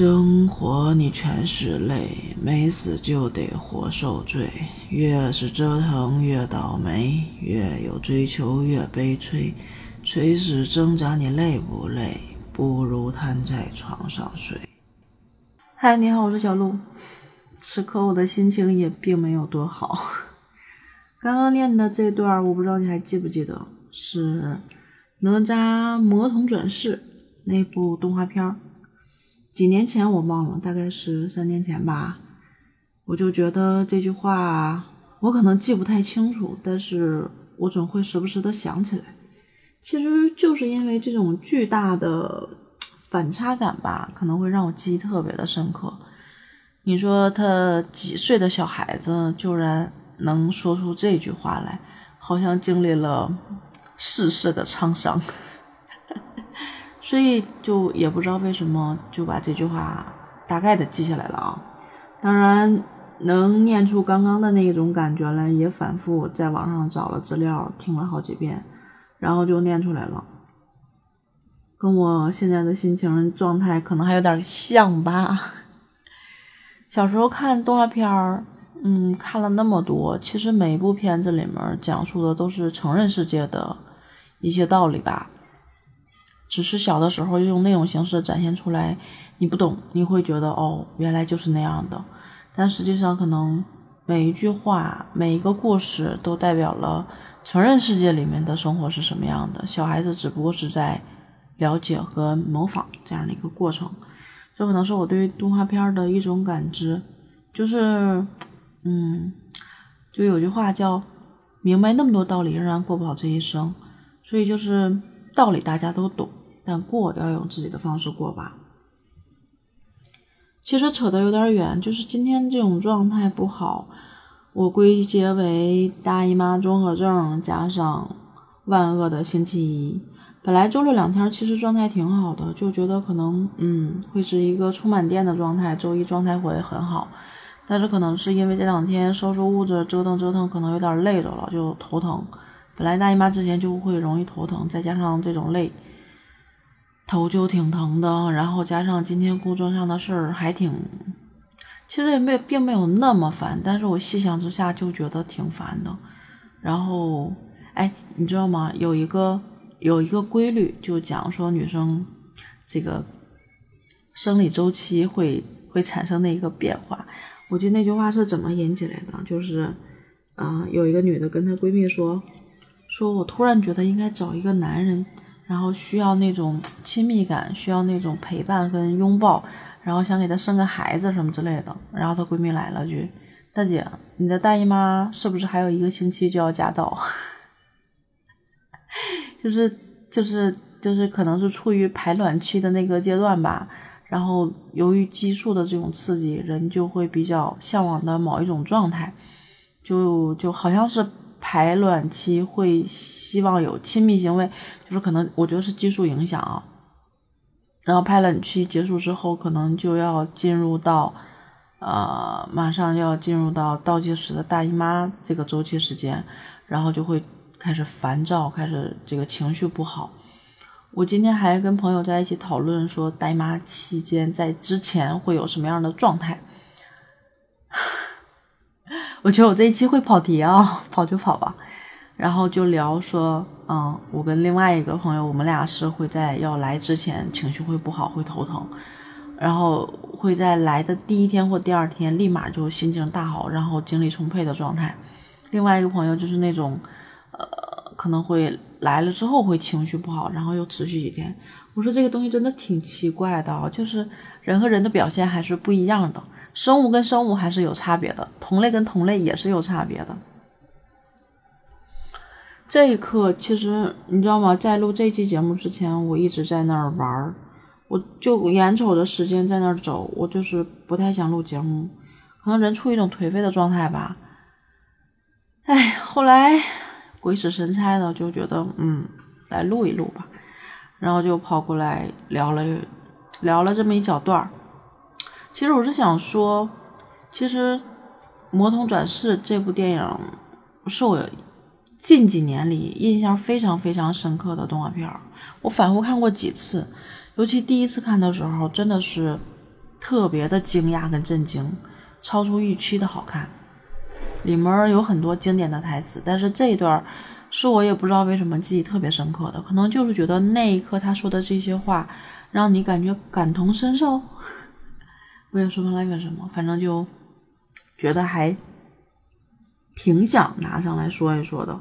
生活你全是泪，没死就得活受罪。越是折腾越倒霉，越有追求越悲催。垂死挣扎你累不累？不如瘫在床上睡。嗨，你好，我是小鹿。此刻我的心情也并没有多好。刚刚念的这段，我不知道你还记不记得，是哪吒魔童转世那部动画片儿。几年前我忘了，大概是三年前吧。我就觉得这句话我可能记不太清楚，但是我总会时不时的想起来。其实就是因为这种巨大的反差感吧，可能会让我记忆特别的深刻。你说他几岁的小孩子，居然能说出这句话来，好像经历了世事的沧桑。所以就也不知道为什么就把这句话大概的记下来了啊。当然能念出刚刚的那种感觉来，也反复在网上找了资料，听了好几遍，然后就念出来了。跟我现在的心情状态可能还有点像吧。小时候看动画片儿，嗯，看了那么多，其实每一部片子里面讲述的都是成人世界的一些道理吧。只是小的时候用那种形式展现出来，你不懂，你会觉得哦，原来就是那样的。但实际上，可能每一句话、每一个故事都代表了成人世界里面的生活是什么样的。小孩子只不过是在了解和模仿这样的一个过程。这可能是我对动画片的一种感知，就是，嗯，就有句话叫“明白那么多道理，仍然过不好这一生”，所以就是道理大家都懂。但过要用自己的方式过吧。其实扯得有点远，就是今天这种状态不好，我归结为大姨妈综合症加上万恶的星期一。本来周六两天其实状态挺好的，就觉得可能嗯会是一个充满电的状态，周一状态会很好。但是可能是因为这两天收拾屋子折腾折腾，可能有点累着了，就头疼。本来大姨妈之前就会容易头疼，再加上这种累。头就挺疼的，然后加上今天工作上的事儿还挺，其实也没并没有那么烦，但是我细想之下就觉得挺烦的。然后，哎，你知道吗？有一个有一个规律，就讲说女生这个生理周期会会产生的一个变化。我记得那句话是怎么引起来的？就是，嗯，有一个女的跟她闺蜜说，说我突然觉得应该找一个男人。然后需要那种亲密感，需要那种陪伴跟拥抱，然后想给她生个孩子什么之类的。然后她闺蜜来了句：“大姐，你的大姨妈是不是还有一个星期就要驾到？” 就是就是就是可能是处于排卵期的那个阶段吧。然后由于激素的这种刺激，人就会比较向往的某一种状态，就就好像是。排卵期会希望有亲密行为，就是可能我觉得是激素影响啊。然后排卵期结束之后，可能就要进入到，呃，马上要进入到倒计时的大姨妈这个周期时间，然后就会开始烦躁，开始这个情绪不好。我今天还跟朋友在一起讨论说，大姨妈期间在之前会有什么样的状态。我觉得我这一期会跑题啊，跑就跑吧。然后就聊说，嗯，我跟另外一个朋友，我们俩是会在要来之前情绪会不好，会头疼，然后会在来的第一天或第二天立马就心情大好，然后精力充沛的状态。另外一个朋友就是那种，呃，可能会来了之后会情绪不好，然后又持续几天。我说这个东西真的挺奇怪的，就是人和人的表现还是不一样的。生物跟生物还是有差别的，同类跟同类也是有差别的。这一刻，其实你知道吗？在录这期节目之前，我一直在那儿玩儿，我就眼瞅着时间在那儿走，我就是不太想录节目，可能人处于一种颓废的状态吧。哎，后来鬼使神差的就觉得，嗯，来录一录吧，然后就跑过来聊了聊了这么一小段儿。其实我是想说，其实《魔童转世》这部电影是我近几年里印象非常非常深刻的动画片儿。我反复看过几次，尤其第一次看的时候，真的是特别的惊讶跟震惊，超出预期的好看。里面有很多经典的台词，但是这一段是我也不知道为什么记忆特别深刻的，可能就是觉得那一刻他说的这些话让你感觉感同身受。我也说不上来为什么，反正就觉得还挺想拿上来说一说的。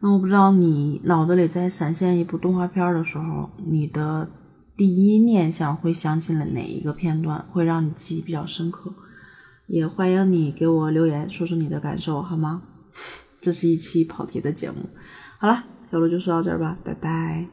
那我不知道你脑子里在闪现一部动画片的时候，你的第一念想会想起了哪一个片段，会让你记忆比较深刻？也欢迎你给我留言，说说你的感受，好吗？这是一期跑题的节目。好了，小鹿就说到这儿吧，拜拜。